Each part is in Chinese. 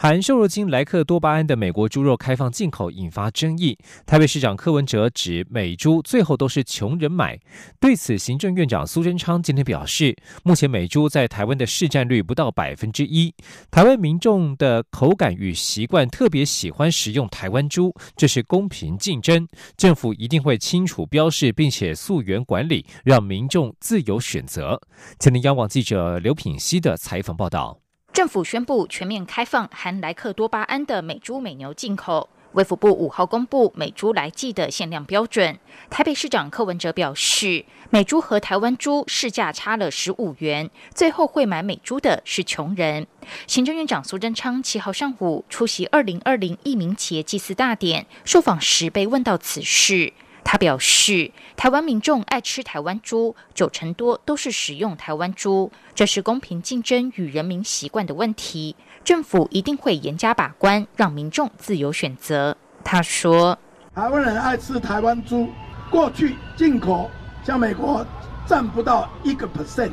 含瘦肉精莱克多巴胺的美国猪肉开放进口引发争议。台北市长柯文哲指美猪最后都是穷人买。对此，行政院长苏贞昌今天表示，目前美猪在台湾的市占率不到百分之一。台湾民众的口感与习惯特别喜欢食用台湾猪，这是公平竞争。政府一定会清楚标示，并且溯源管理，让民众自由选择。前天央网记者刘品希的采访报道。政府宣布全面开放含莱克多巴胺的美猪美牛进口。卫福部五号公布美猪来记的限量标准。台北市长柯文哲表示，美猪和台湾猪市价差了十五元，最后会买美猪的是穷人。行政院长苏贞昌七号上午出席二零二零一名企业祭祀大典，受访时被问到此事。他表示，台湾民众爱吃台湾猪，九成多都是食用台湾猪，这是公平竞争与人民习惯的问题。政府一定会严加把关，让民众自由选择。他说：“台湾人爱吃台湾猪，过去进口像美国占不到一个 percent，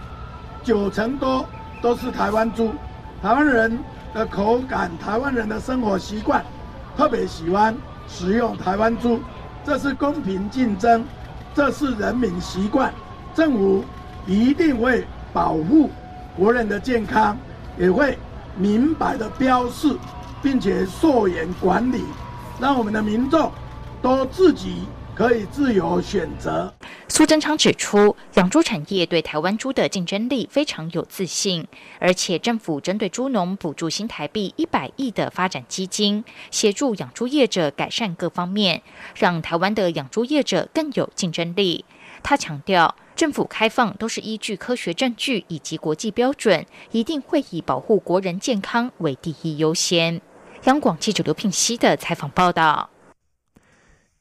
九成多都是台湾猪。台湾人的口感，台湾人的生活习惯，特别喜欢食用台湾猪。”这是公平竞争，这是人民习惯，政府一定会保护国人的健康，也会明白的标示，并且溯源管理，让我们的民众都自己。可以自由选择。苏贞昌指出，养猪产业对台湾猪的竞争力非常有自信，而且政府针对猪农补助新台币一百亿的发展基金，协助养猪业者改善各方面，让台湾的养猪业者更有竞争力。他强调，政府开放都是依据科学证据以及国际标准，一定会以保护国人健康为第一优先。央广记者刘聘熙的采访报道。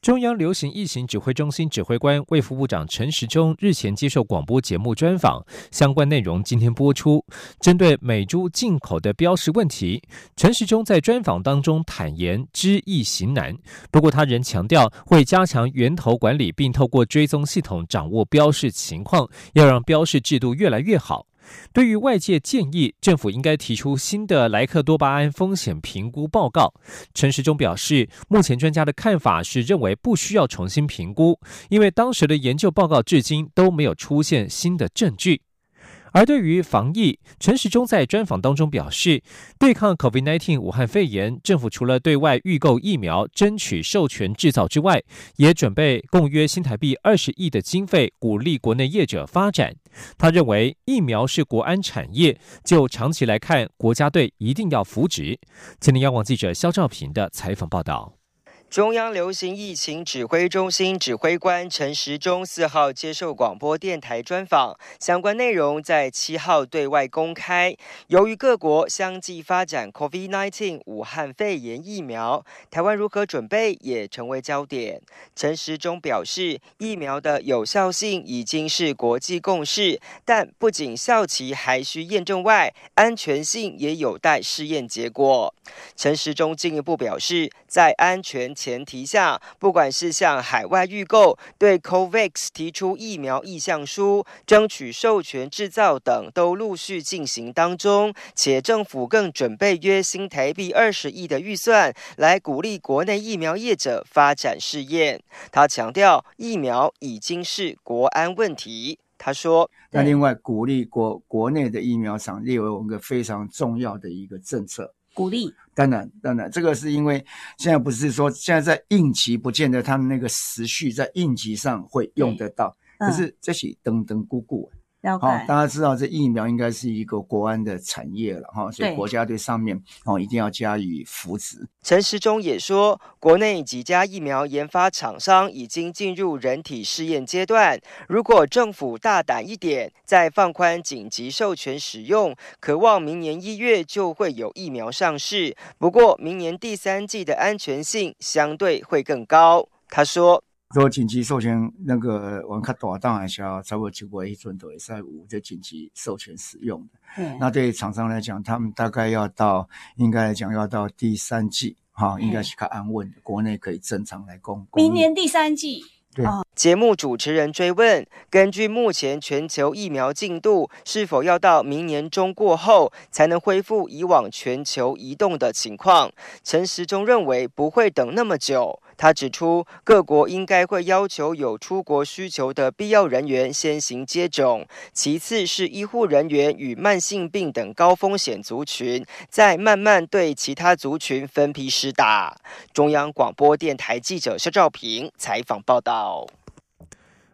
中央流行疫情指挥中心指挥官、卫副部长陈时中日前接受广播节目专访，相关内容今天播出。针对美猪进口的标识问题，陈时中在专访当中坦言知易行难，不过他仍强调会加强源头管理，并透过追踪系统掌握标示情况，要让标示制度越来越好。对于外界建议，政府应该提出新的莱克多巴胺风险评估报告，陈时中表示，目前专家的看法是认为不需要重新评估，因为当时的研究报告至今都没有出现新的证据。而对于防疫，陈时中在专访当中表示，对抗 COVID-19 武汉肺炎，政府除了对外预购疫苗、争取授权制造之外，也准备共约新台币二十亿的经费，鼓励国内业者发展。他认为疫苗是国安产业，就长期来看，国家队一定要扶植。今天央广记者肖兆平的采访报道。中央流行疫情指挥中心指挥官陈时中四号接受广播电台专访，相关内容在七号对外公开。由于各国相继发展 COVID-19 武汉肺炎疫苗，台湾如何准备也成为焦点。陈时中表示，疫苗的有效性已经是国际共识，但不仅效期还需验证外，安全性也有待试验结果。陈时中进一步表示，在安全前提下，不管是向海外预购、对 COVAX 提出疫苗意向书、争取授权制造等，都陆续进行当中。且政府更准备约新台币二十亿的预算，来鼓励国内疫苗业者发展试验。他强调，疫苗已经是国安问题。他说：“那另外鼓励国国内的疫苗厂列为我们个非常重要的一个政策。”鼓励，当然，当然，这个是因为现在不是说现在在应急，不见得他们那个时序在应急上会用得到，可是这些等等姑姑。好，大家知道这疫苗应该是一个国安的产业了哈，所以国家对上面哦一定要加以扶持。陈时中也说，国内几家疫苗研发厂商已经进入人体试验阶段，如果政府大胆一点，再放宽紧急授权使用，渴望明年一月就会有疫苗上市。不过，明年第三季的安全性相对会更高。他说。说紧急授权那个玩卡大档的时候，差不多就会一尊都会在五这紧急授权使用的。嗯，那对厂商来讲，他们大概要到应该来讲要到第三季，哈，应该是较安稳的，国内可以正常来供。明年第三季。对。节目主持人追问：根据目前全球疫苗进度，是否要到明年中过后才能恢复以往全球移动的情况？陈时中认为不会等那么久。他指出，各国应该会要求有出国需求的必要人员先行接种，其次是医护人员与慢性病等高风险族群，再慢慢对其他族群分批施打。中央广播电台记者肖兆平采访报道。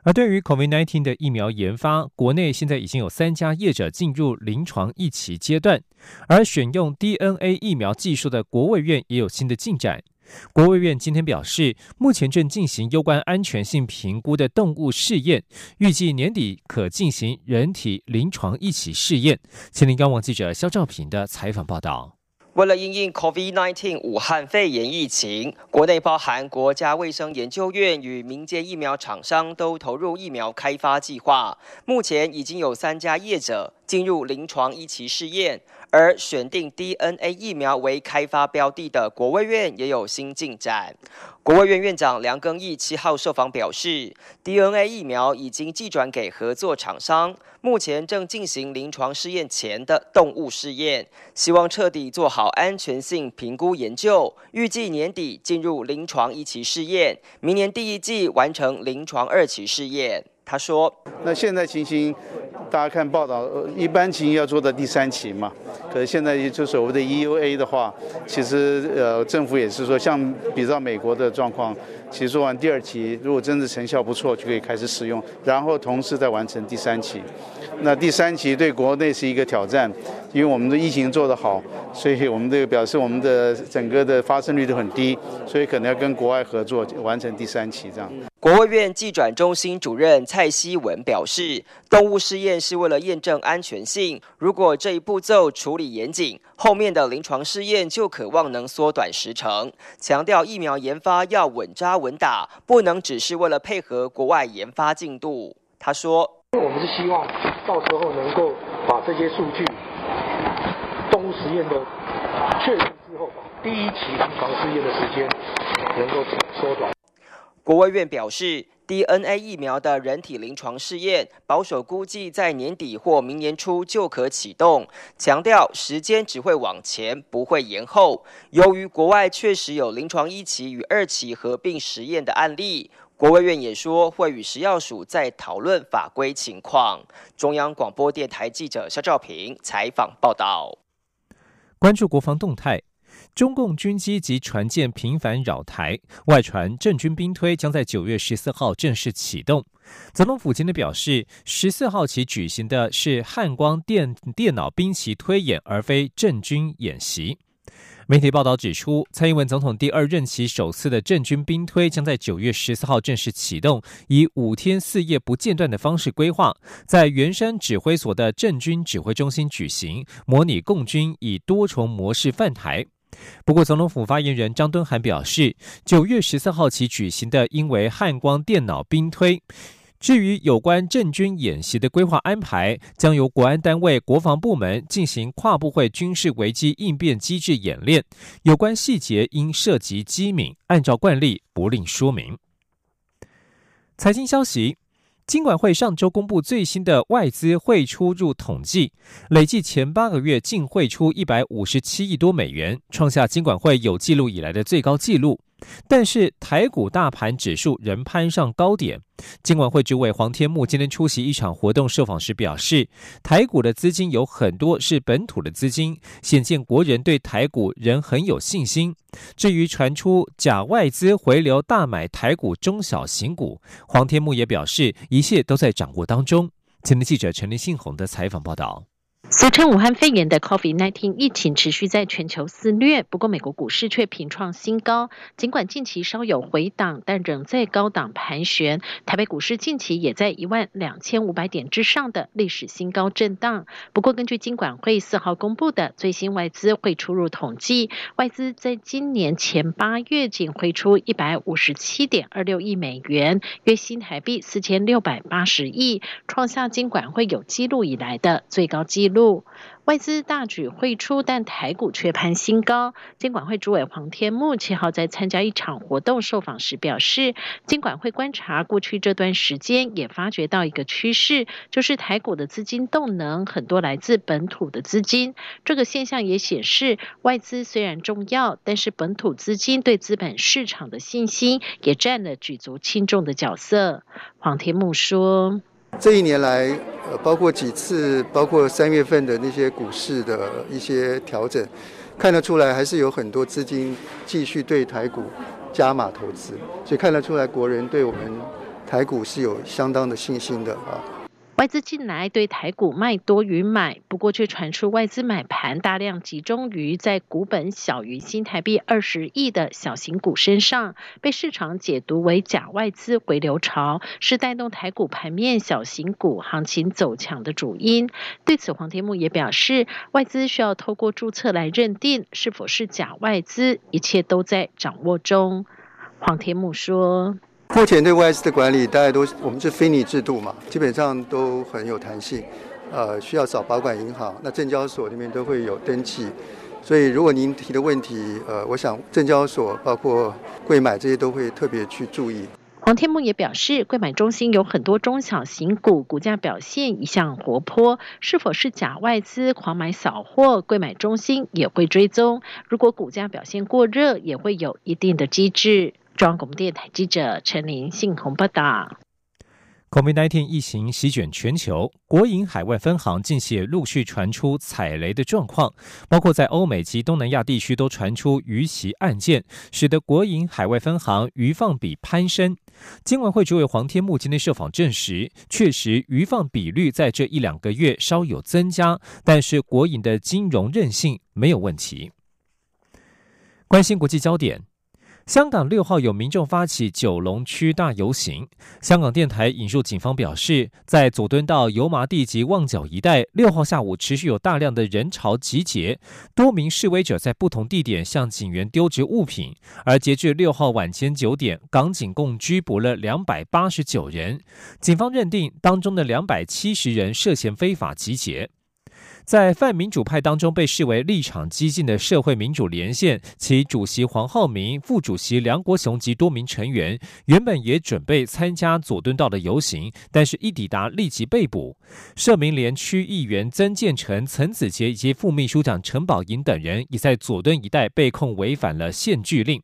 而对于 COVID-19 的疫苗研发，国内现在已经有三家业者进入临床一期阶段，而选用 DNA 疫苗技术的国卫院也有新的进展。国卫院今天表示，目前正进行有关安全性评估的动物试验，预计年底可进行人体临床一起试验。前林刚网记者肖兆平的采访报道。为了应应 COVID-19 武汉肺炎疫情，国内包含国家卫生研究院与民间疫苗厂商都投入疫苗开发计划。目前已经有三家业者进入临床一期试验。而选定 DNA 疫苗为开发标的的国卫院也有新进展。国卫院院长梁庚义七号受访表示，DNA 疫苗已经寄转给合作厂商，目前正进行临床试验前的动物试验，希望彻底做好安全性评估研究，预计年底进入临床一期试验，明年第一季完成临床二期试验。他说：“那现在情形。”大家看报道，一般情形要做到第三期嘛，可是现在就所谓的 EUA 的话，其实呃政府也是说，像比照美国的状况，其实做完第二期，如果真的成效不错，就可以开始使用，然后同时再完成第三期。那第三期对国内是一个挑战，因为我们的疫情做得好，所以我们这个表示我们的整个的发生率都很低，所以可能要跟国外合作完成第三期这样。国务院技转中心主任蔡希文表示，动物试验是为了验证安全性，如果这一步骤处理严谨，后面的临床试验就渴望能缩短时程。强调疫苗研发要稳扎稳打，不能只是为了配合国外研发进度。他说：“我们是希望到时候能够把这些数据，动物实验的确认之后，第一期临床试验的时间能够缩短。”国卫院表示，DNA 疫苗的人体临床试验保守估计在年底或明年初就可启动，强调时间只会往前，不会延后。由于国外确实有临床一期与二期合并实验的案例，国卫院也说会与食药署再讨论法规情况。中央广播电台记者肖兆平采访报道，关注国防动态。中共军机及船舰频繁扰台，外传郑军兵推将在九月十四号正式启动。总统府今天表示，十四号起举行的是汉光电电脑兵棋推演，而非郑军演习。媒体报道指出，蔡英文总统第二任期首次的郑军兵推将在九月十四号正式启动，以五天四夜不间断的方式规划，在圆山指挥所的郑军指挥中心举行，模拟共军以多重模式犯台。不过，总统府发言人张敦涵表示，九月十四号起举行的因为汉光电脑兵推。至于有关政军演习的规划安排，将由国安单位国防部门进行跨部会军事危机应变机制演练，有关细节因涉及机敏，按照惯例不另说明。财经消息。金管会上周公布最新的外资汇出入统计，累计前八个月净汇出一百五十七亿多美元，创下金管会有记录以来的最高纪录。但是台股大盘指数仍攀上高点。金管会主委黄天木今天出席一场活动受访时表示，台股的资金有很多是本土的资金，显见国人对台股仍很有信心。至于传出假外资回流大买台股中小型股，黄天木也表示，一切都在掌握当中。前天记者陈立信宏的采访报道。俗称武汉肺炎的 COVID-19 疫情持续在全球肆虐，不过美国股市却频创新高。尽管近期稍有回档，但仍在高档盘旋。台北股市近期也在一万两千五百点之上的历史新高震荡。不过，根据金管会四号公布的最新外资汇出入统计，外资在今年前八月仅汇出一百五十七点二六亿美元，约新台币四千六百八十亿，创下金管会有记录以来的最高纪录。路外资大举汇出，但台股却攀新高。监管会主委黄天木七号在参加一场活动受访时表示，监管会观察过去这段时间，也发觉到一个趋势，就是台股的资金动能很多来自本土的资金。这个现象也显示，外资虽然重要，但是本土资金对资本市场的信心也占了举足轻重的角色。黄天木说。这一年来，呃，包括几次，包括三月份的那些股市的一些调整，看得出来还是有很多资金继续对台股加码投资，所以看得出来国人对我们台股是有相当的信心的啊。外资近来对台股卖多于买，不过却传出外资买盘大量集中于在股本小于新台币二十亿的小型股身上，被市场解读为假外资回流潮，是带动台股盘面小型股行情走强的主因。对此，黄天木也表示，外资需要透过注册来认定是否是假外资，一切都在掌握中。黄天木说。目前对外资的管理，大家都我们是非拟制度嘛，基本上都很有弹性，呃，需要找保管银行，那证交所里面都会有登记，所以如果您提的问题，呃，我想证交所包括贵买这些都会特别去注意。黄天木也表示，贵买中心有很多中小型股，股价表现一向活泼，是否是假外资狂买扫货，贵买中心也会追踪。如果股价表现过热，也会有一定的机制。中央广电台记者陈琳信鸿报道：COVID-19 疫情席卷全球，国营海外分行近期陆续传出踩雷的状况，包括在欧美及东南亚地区都传出逾期案件，使得国营海外分行余放比攀升。金管会主委黄天木今天受访证实，确实余放比率在这一两个月稍有增加，但是国营的金融韧性没有问题。关心国际焦点。香港六号有民众发起九龙区大游行。香港电台引述警方表示，在佐敦道油麻地及旺角一带，六号下午持续有大量的人潮集结，多名示威者在不同地点向警员丢掷物品。而截至六号晚间九点，港警共拘捕了两百八十九人，警方认定当中的两百七十人涉嫌非法集结。在泛民主派当中被视为立场激进的社会民主连线，其主席黄浩明、副主席梁国雄及多名成员原本也准备参加佐敦道的游行，但是一抵达立即被捕。社民连区议员曾建成、陈子杰以及副秘书长陈宝银等人，已在佐敦一带被控违反了限聚令。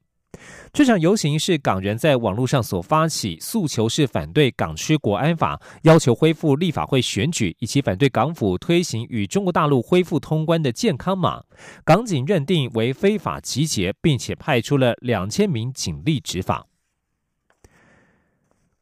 这场游行是港人在网络上所发起，诉求是反对港区国安法，要求恢复立法会选举，以及反对港府推行与中国大陆恢复通关的健康码。港警认定为非法集结，并且派出了两千名警力执法。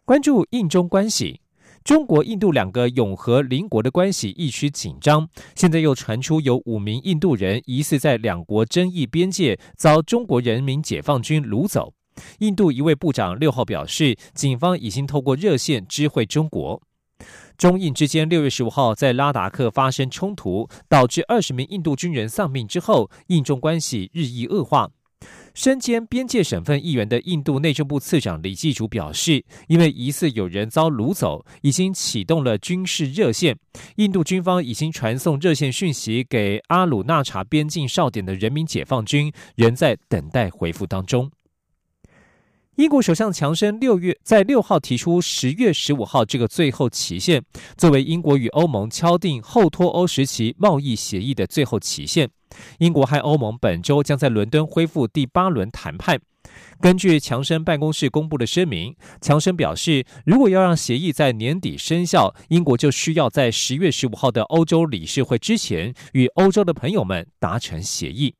关注印中关系。中国、印度两个永和邻国的关系一趋紧张，现在又传出有五名印度人疑似在两国争议边界遭中国人民解放军掳走。印度一位部长六号表示，警方已经透过热线知会中国。中印之间六月十五号在拉达克发生冲突，导致二十名印度军人丧命之后，印中关系日益恶化。身兼边界省份议员的印度内政部次长李继竹表示，因为疑似有人遭掳走，已经启动了军事热线。印度军方已经传送热线讯息给阿鲁纳查边境哨点的人民解放军，仍在等待回复当中。英国首相强生六月在六号提出十月十五号这个最后期限，作为英国与欧盟敲定后脱欧时期贸易协议的最后期限。英国和欧盟本周将在伦敦恢复第八轮谈判。根据强生办公室公布的声明，强生表示，如果要让协议在年底生效，英国就需要在十月十五号的欧洲理事会之前与欧洲的朋友们达成协议。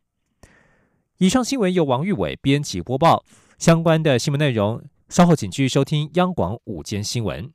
以上新闻由王玉伟编辑播报。相关的新闻内容，稍后请继续收听央广午间新闻。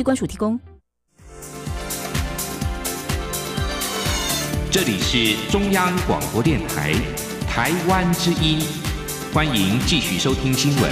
机关署提供。这里是中央广播电台台湾之音，欢迎继续收听新闻。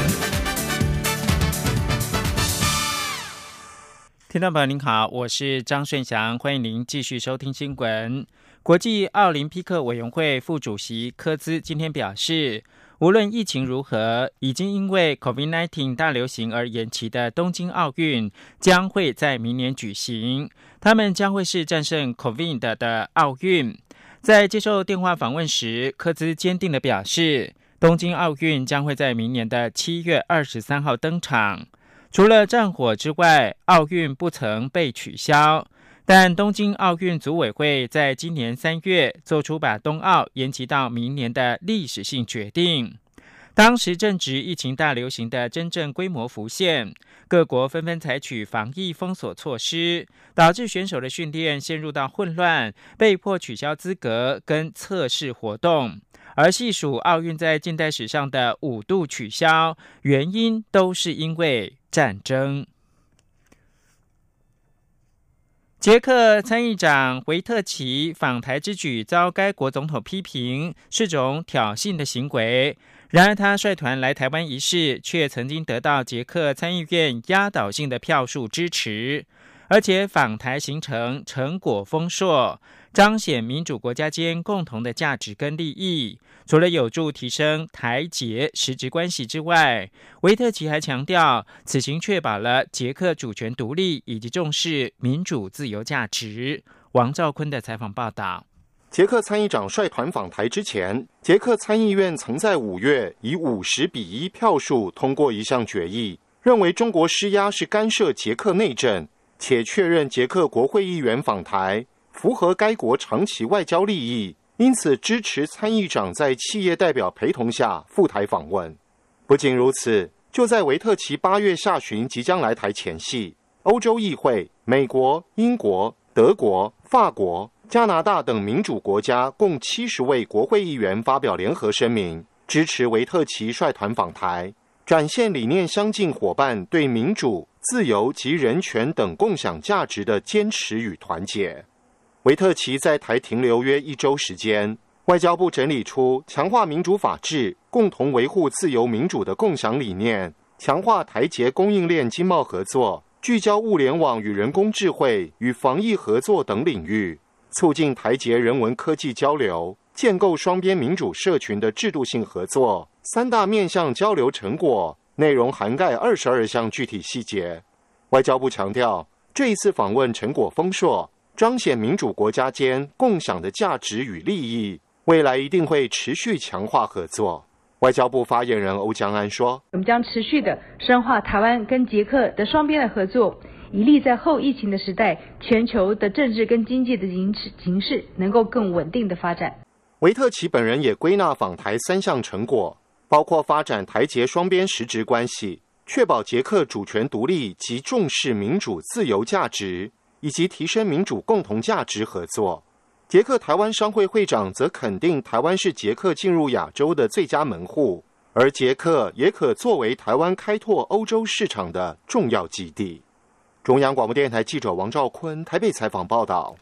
听众朋友您好，我是张顺祥，欢迎您继续收听新闻。国际奥林匹克委员会副主席科兹今天表示。无论疫情如何，已经因为 COVID-19 大流行而延期的东京奥运将会在明年举行。他们将会是战胜 COVID 的奥运。在接受电话访问时，科兹坚定的表示，东京奥运将会在明年的七月二十三号登场。除了战火之外，奥运不曾被取消。但东京奥运组委会在今年三月做出把冬奥延期到明年的历史性决定。当时正值疫情大流行的真正规模浮现，各国纷纷采取防疫封锁措施，导致选手的训练陷入到混乱，被迫取消资格跟测试活动。而细数奥运在近代史上的五度取消，原因都是因为战争。捷克参议长维特奇访台之举遭该国总统批评是种挑衅的行为。然而，他率团来台湾一事，却曾经得到捷克参议院压倒性的票数支持，而且访台行程成果丰硕。彰显民主国家间共同的价值跟利益，除了有助提升台捷实质关系之外，维特奇还强调，此行确保了捷克主权独立以及重视民主自由价值。王兆坤的采访报道：捷克参议长率团访台之前，捷克参议院曾在五月以五十比一票数通过一项决议，认为中国施压是干涉捷克内政，且确认捷克国会议员访台。符合该国长期外交利益，因此支持参议长在企业代表陪同下赴台访问。不仅如此，就在维特奇八月下旬即将来台前夕，欧洲议会、美国、英国、德国、法国、加拿大等民主国家共七十位国会议员发表联合声明，支持维特奇率团访台，展现理念相近伙伴对民主、自由及人权等共享价值的坚持与团结。维特奇在台停留约一周时间，外交部整理出强化民主法治、共同维护自由民主的共享理念，强化台捷供应链经贸合作，聚焦物联网与人工智慧与防疫合作等领域，促进台捷人文科技交流，建构双边民主社群的制度性合作。三大面向交流成果内容涵盖二十二项具体细节。外交部强调，这一次访问成果丰硕。彰显民主国家间共享的价值与利益，未来一定会持续强化合作。外交部发言人欧江安说：“我们将持续的深化台湾跟捷克的双边的合作，以利在后疫情的时代，全球的政治跟经济的形势形势能够更稳定的发展。”维特奇本人也归纳访台三项成果，包括发展台捷双边实质关系，确保捷克主权独立及重视民主自由价值。以及提升民主共同价值合作。捷克台湾商会会长则肯定台湾是捷克进入亚洲的最佳门户，而捷克也可作为台湾开拓欧洲市场的重要基地。中央广播电台记者王兆坤台北采访报道。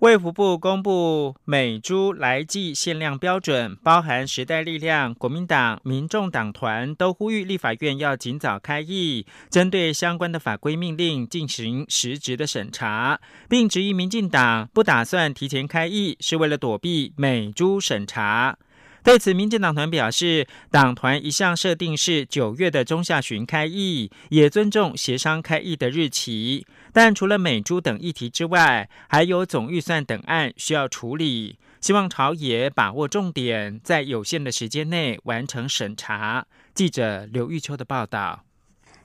卫福部公布美猪来季限量标准，包含时代力量、国民党、民众党团都呼吁立法院要尽早开议，针对相关的法规命令进行实质的审查，并质疑民进党不打算提前开议，是为了躲避美猪审查。对此，民进党团表示，党团一向设定是九月的中下旬开议，也尊重协商开议的日期。但除了美珠等议题之外，还有总预算等案需要处理，希望朝野把握重点，在有限的时间内完成审查。记者刘玉秋的报道。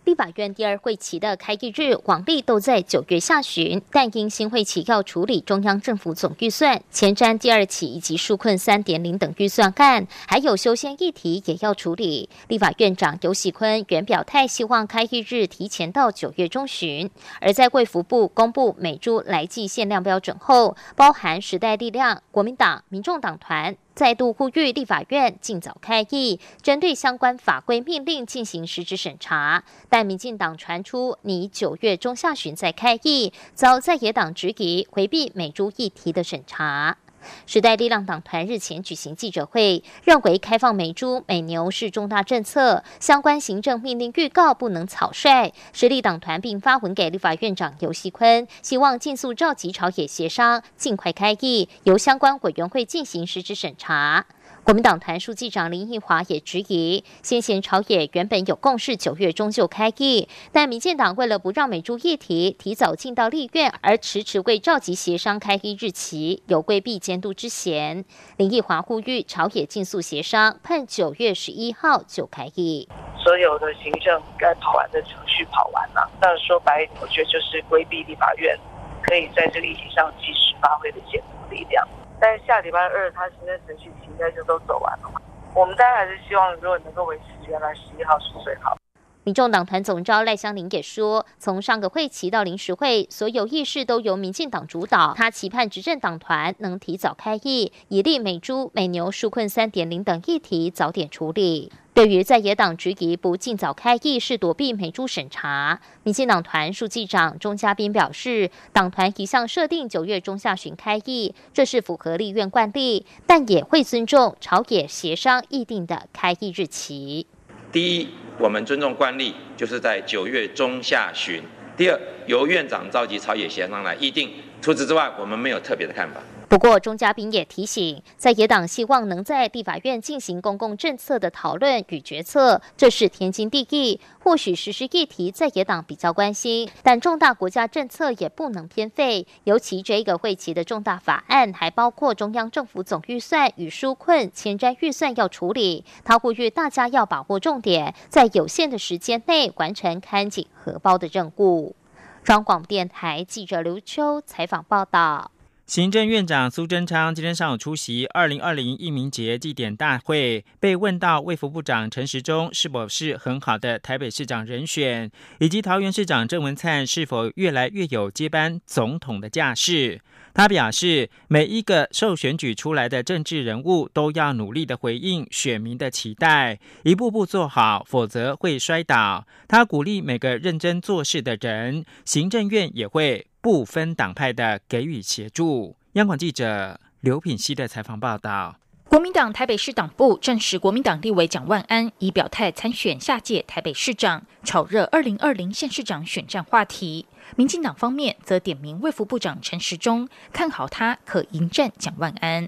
立法院第二会期的开议日，往例都在九月下旬，但因新会期要处理中央政府总预算、前瞻第二期以及纾困三点零等预算案，还有修宪议题也要处理。立法院长游喜坤原表态，希望开议日提前到九月中旬。而在贵福部公布美猪来季限量标准后，包含时代力量、国民党、民众党团。再度呼吁立法院尽早开议，针对相关法规命令进行实质审查。但民进党传出拟九月中下旬再开议，遭在野党质疑回避美猪议题的审查。时代力量党团日前举行记者会，认为开放美猪美牛是重大政策，相关行政命令预告不能草率。实力党团并发文给立法院长游锡坤，希望尽速召集朝野协商，尽快开议，由相关委员会进行实质审查。国民党团书记长林奕华也质疑，先前朝野原本有共识，九月中就开议，但民进党为了不让美猪议题提早进到立院，而迟迟未召集协商开议日期，有规避监督之嫌。林奕华呼吁朝野尽速协商，盼九月十一号就开议。所有的行政该跑完的程序跑完了，那说白，我觉得就是规避立法院可以在这个议题上及时发挥的监督力量。但是下礼拜二，他行政程序应该就都走完了嘛？我们当然还是希望，如果能够维持原来十一号是最好。民众党团总召赖香林也说，从上个会期到临时会，所有议事都由民进党主导。他期盼执政党团能提早开议，以利美猪、美牛纾困三点零等议题早点处理。对于在野党质疑不尽早开议是躲避美猪审查，民进党团书记长钟嘉宾表示，党团一向设定九月中下旬开议，这是符合立院惯例，但也会尊重朝野协商议定的开议日期。第一，我们尊重惯例，就是在九月中下旬。第二，由院长召集朝野协商来议定。除此之外，我们没有特别的看法。不过，钟嘉宾也提醒，在野党希望能在立法院进行公共政策的讨论与决策，这是天经地义。或许实施议题在野党比较关心，但重大国家政策也不能偏废。尤其这个会期的重大法案，还包括中央政府总预算与纾困前瞻预算要处理。他呼吁大家要把握重点，在有限的时间内完成看紧荷包的任务。中广电台记者刘秋采访报道。行政院长苏贞昌今天上午出席二零二零义民节祭典大会，被问到卫福部长陈时中是否是很好的台北市长人选，以及桃园市长郑文灿是否越来越有接班总统的架势。他表示，每一个受选举出来的政治人物都要努力的回应选民的期待，一步步做好，否则会摔倒。他鼓励每个认真做事的人，行政院也会。不分党派的给予协助。央广记者刘品希的采访报道：国民党台北市党部证实，国民党立委蒋万安已表态参选下届台北市长，炒热二零二零县市长选战话题。民进党方面则点名卫福部长陈时中，看好他可迎战蒋万安。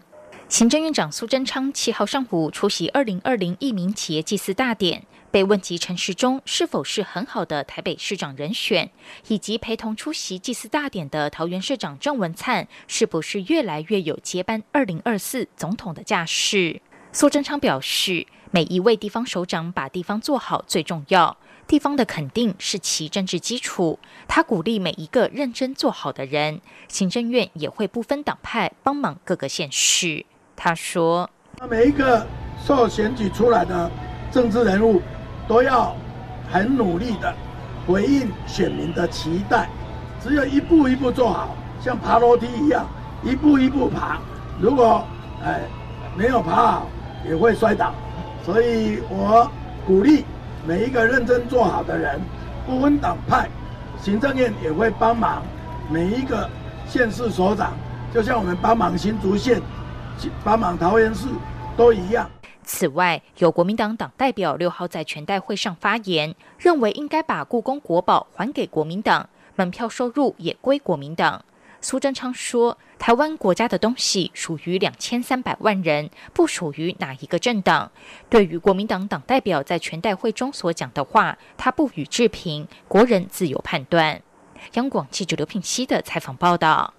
行政院长苏贞昌七号上午出席二零二零义民企业祭祀大典。被问及陈时中是否是很好的台北市长人选，以及陪同出席祭祀大典的桃园市长郑文灿是不是越来越有接班二零二四总统的架势，苏贞昌表示，每一位地方首长把地方做好最重要，地方的肯定是其政治基础。他鼓励每一个认真做好的人，行政院也会不分党派帮忙各个县市。他说，那每一个受选举出来的政治人物。都要很努力的回应选民的期待，只有一步一步做好，像爬楼梯一样，一步一步爬。如果哎没有爬好，也会摔倒。所以我鼓励每一个认真做好的人，不分党派，行政院也会帮忙每一个县市所长，就像我们帮忙新竹县、帮忙桃园市都一样。此外，有国民党党代表六号在全代会上发言，认为应该把故宫国宝还给国民党，门票收入也归国民党。苏贞昌说：“台湾国家的东西属于两千三百万人，不属于哪一个政党。”对于国民党党代表在全代会中所讲的话，他不予置评，国人自有判断。央广记者刘品熙的采访报道。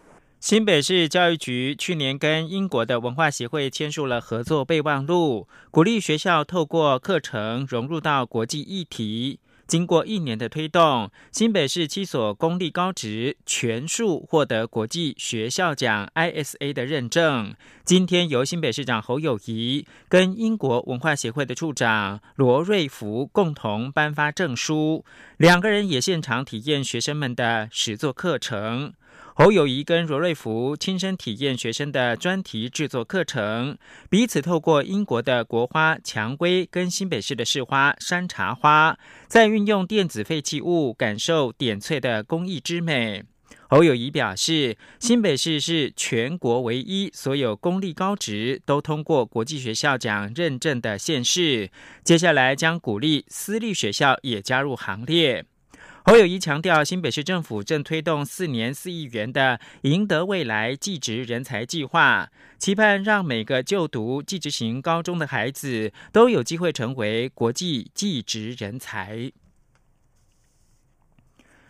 新北市教育局去年跟英国的文化协会签署了合作备忘录，鼓励学校透过课程融入到国际议题。经过一年的推动，新北市七所公立高职全数获得国际学校奖 （ISA） 的认证。今天由新北市长侯友谊跟英国文化协会的处长罗瑞福共同颁发证书，两个人也现场体验学生们的实作课程。侯友谊跟罗瑞福亲身体验学生的专题制作课程，彼此透过英国的国花蔷薇跟新北市的市花山茶花，再运用电子废弃物感受点翠的工艺之美。侯友谊表示，新北市是全国唯一所有公立高职都通过国际学校奖认证的县市，接下来将鼓励私立学校也加入行列。侯友谊强调，新北市政府正推动四年四亿元的“赢得未来”技职人才计划，期盼让每个就读技职型高中的孩子都有机会成为国际技职人才。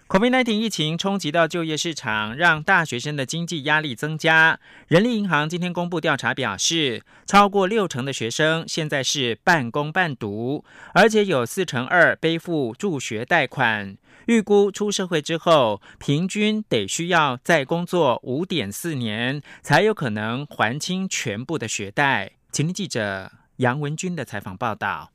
COVID-19 疫情冲击到就业市场，让大学生的经济压力增加。人力银行今天公布调查表示，超过六成的学生现在是半工半读，而且有四成二背负助学贷款。预估出社会之后，平均得需要再工作五点四年，才有可能还清全部的学贷。请听记者杨文军的采访报道。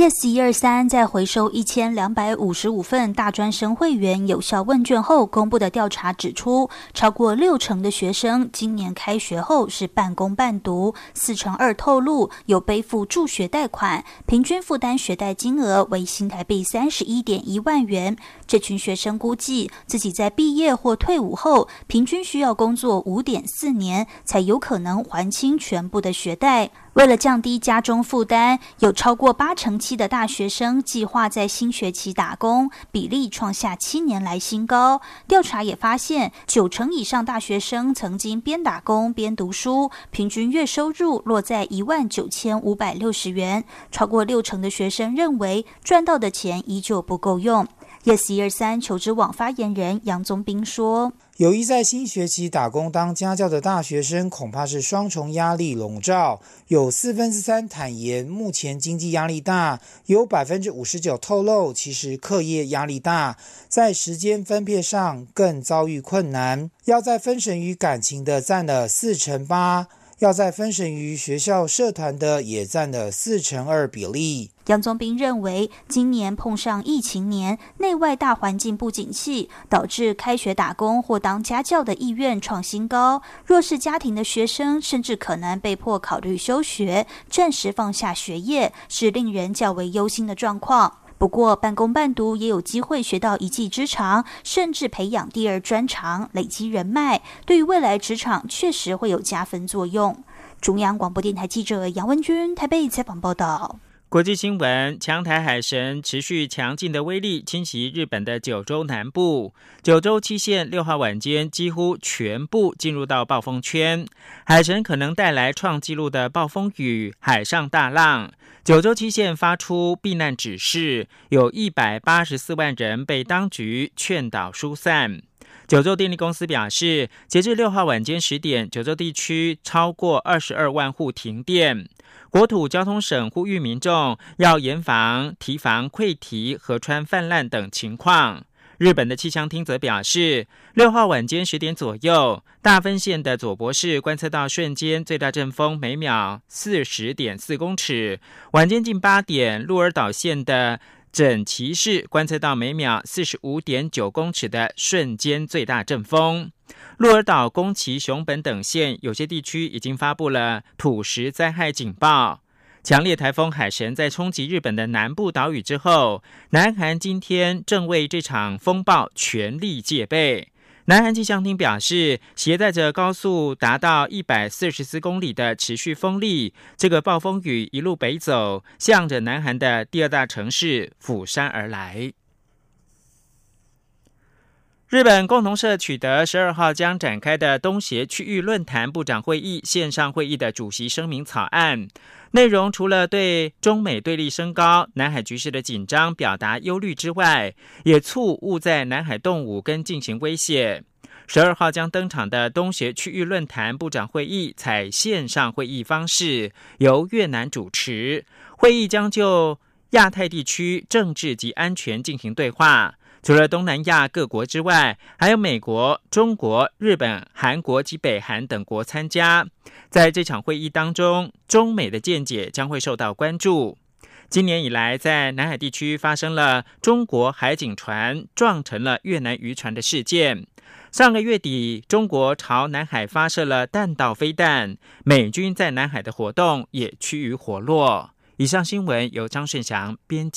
Yes 一二三在回收一千两百五十五份大专生会员有效问卷后公布的调查指出，超过六成的学生今年开学后是半工半读，四成二透露有背负助学贷款，平均负担学贷金额为新台币三十一点一万元。这群学生估计自己在毕业或退伍后，平均需要工作五点四年，才有可能还清全部的学贷。为了降低家中负担，有超过八成七的大学生计划在新学期打工，比例创下七年来新高。调查也发现，九成以上大学生曾经边打工边读书，平均月收入落在一万九千五百六十元。超过六成的学生认为，赚到的钱依旧不够用。Yes 一二三求职网发言人杨宗斌说：“有意在新学期打工当家教的大学生，恐怕是双重压力笼罩。有四分之三坦言目前经济压力大，有百分之五十九透露其实课业压力大，在时间分配上更遭遇困难。要在分神于感情的占了四成八。”要在分神于学校社团的也占了四成二比例。杨宗斌认为，今年碰上疫情年，内外大环境不景气，导致开学打工或当家教的意愿创新高。弱势家庭的学生甚至可能被迫考虑休学，暂时放下学业，是令人较为忧心的状况。不过，半工半读也有机会学到一技之长，甚至培养第二专长，累积人脉，对于未来职场确实会有加分作用。中央广播电台记者杨文君台北采访报道。国际新闻：强台海神持续强劲的威力侵袭日本的九州南部，九州七县六号晚间几乎全部进入到暴风圈，海神可能带来创纪录的暴风雨、海上大浪。九州七县发出避难指示，有一百八十四万人被当局劝导疏散。九州电力公司表示，截至六号晚间十点，九州地区超过二十二万户停电。国土交通省呼吁民众要严防堤防溃堤、河川泛滥等情况。日本的气象厅则表示，六号晚间十点左右，大分县的佐伯市观测到瞬间最大阵风每秒四十点四公尺；晚间近八点，鹿儿岛县的整齐市观测到每秒四十五点九公尺的瞬间最大阵风。鹿儿岛、宫崎、熊本等县有些地区已经发布了土石灾害警报。强烈台风海神在冲击日本的南部岛屿之后，南韩今天正为这场风暴全力戒备。南韩气象厅表示，携带着高速达到一百四十四公里的持续风力，这个暴风雨一路北走，向着南韩的第二大城市釜山而来。日本共同社取得十二号将展开的东协区域论坛部长会议线上会议的主席声明草案，内容除了对中美对立升高、南海局势的紧张表达忧虑之外，也促勿在南海动武跟进行威胁。十二号将登场的东协区域论坛部长会议采线上会议方式，由越南主持，会议将就。亚太地区政治及安全进行对话。除了东南亚各国之外，还有美国、中国、日本、韩国及北韩等国参加。在这场会议当中，中美的见解将会受到关注。今年以来，在南海地区发生了中国海警船撞沉了越南渔船的事件。上个月底，中国朝南海发射了弹道飞弹，美军在南海的活动也趋于活络。以上新闻由张顺祥编辑。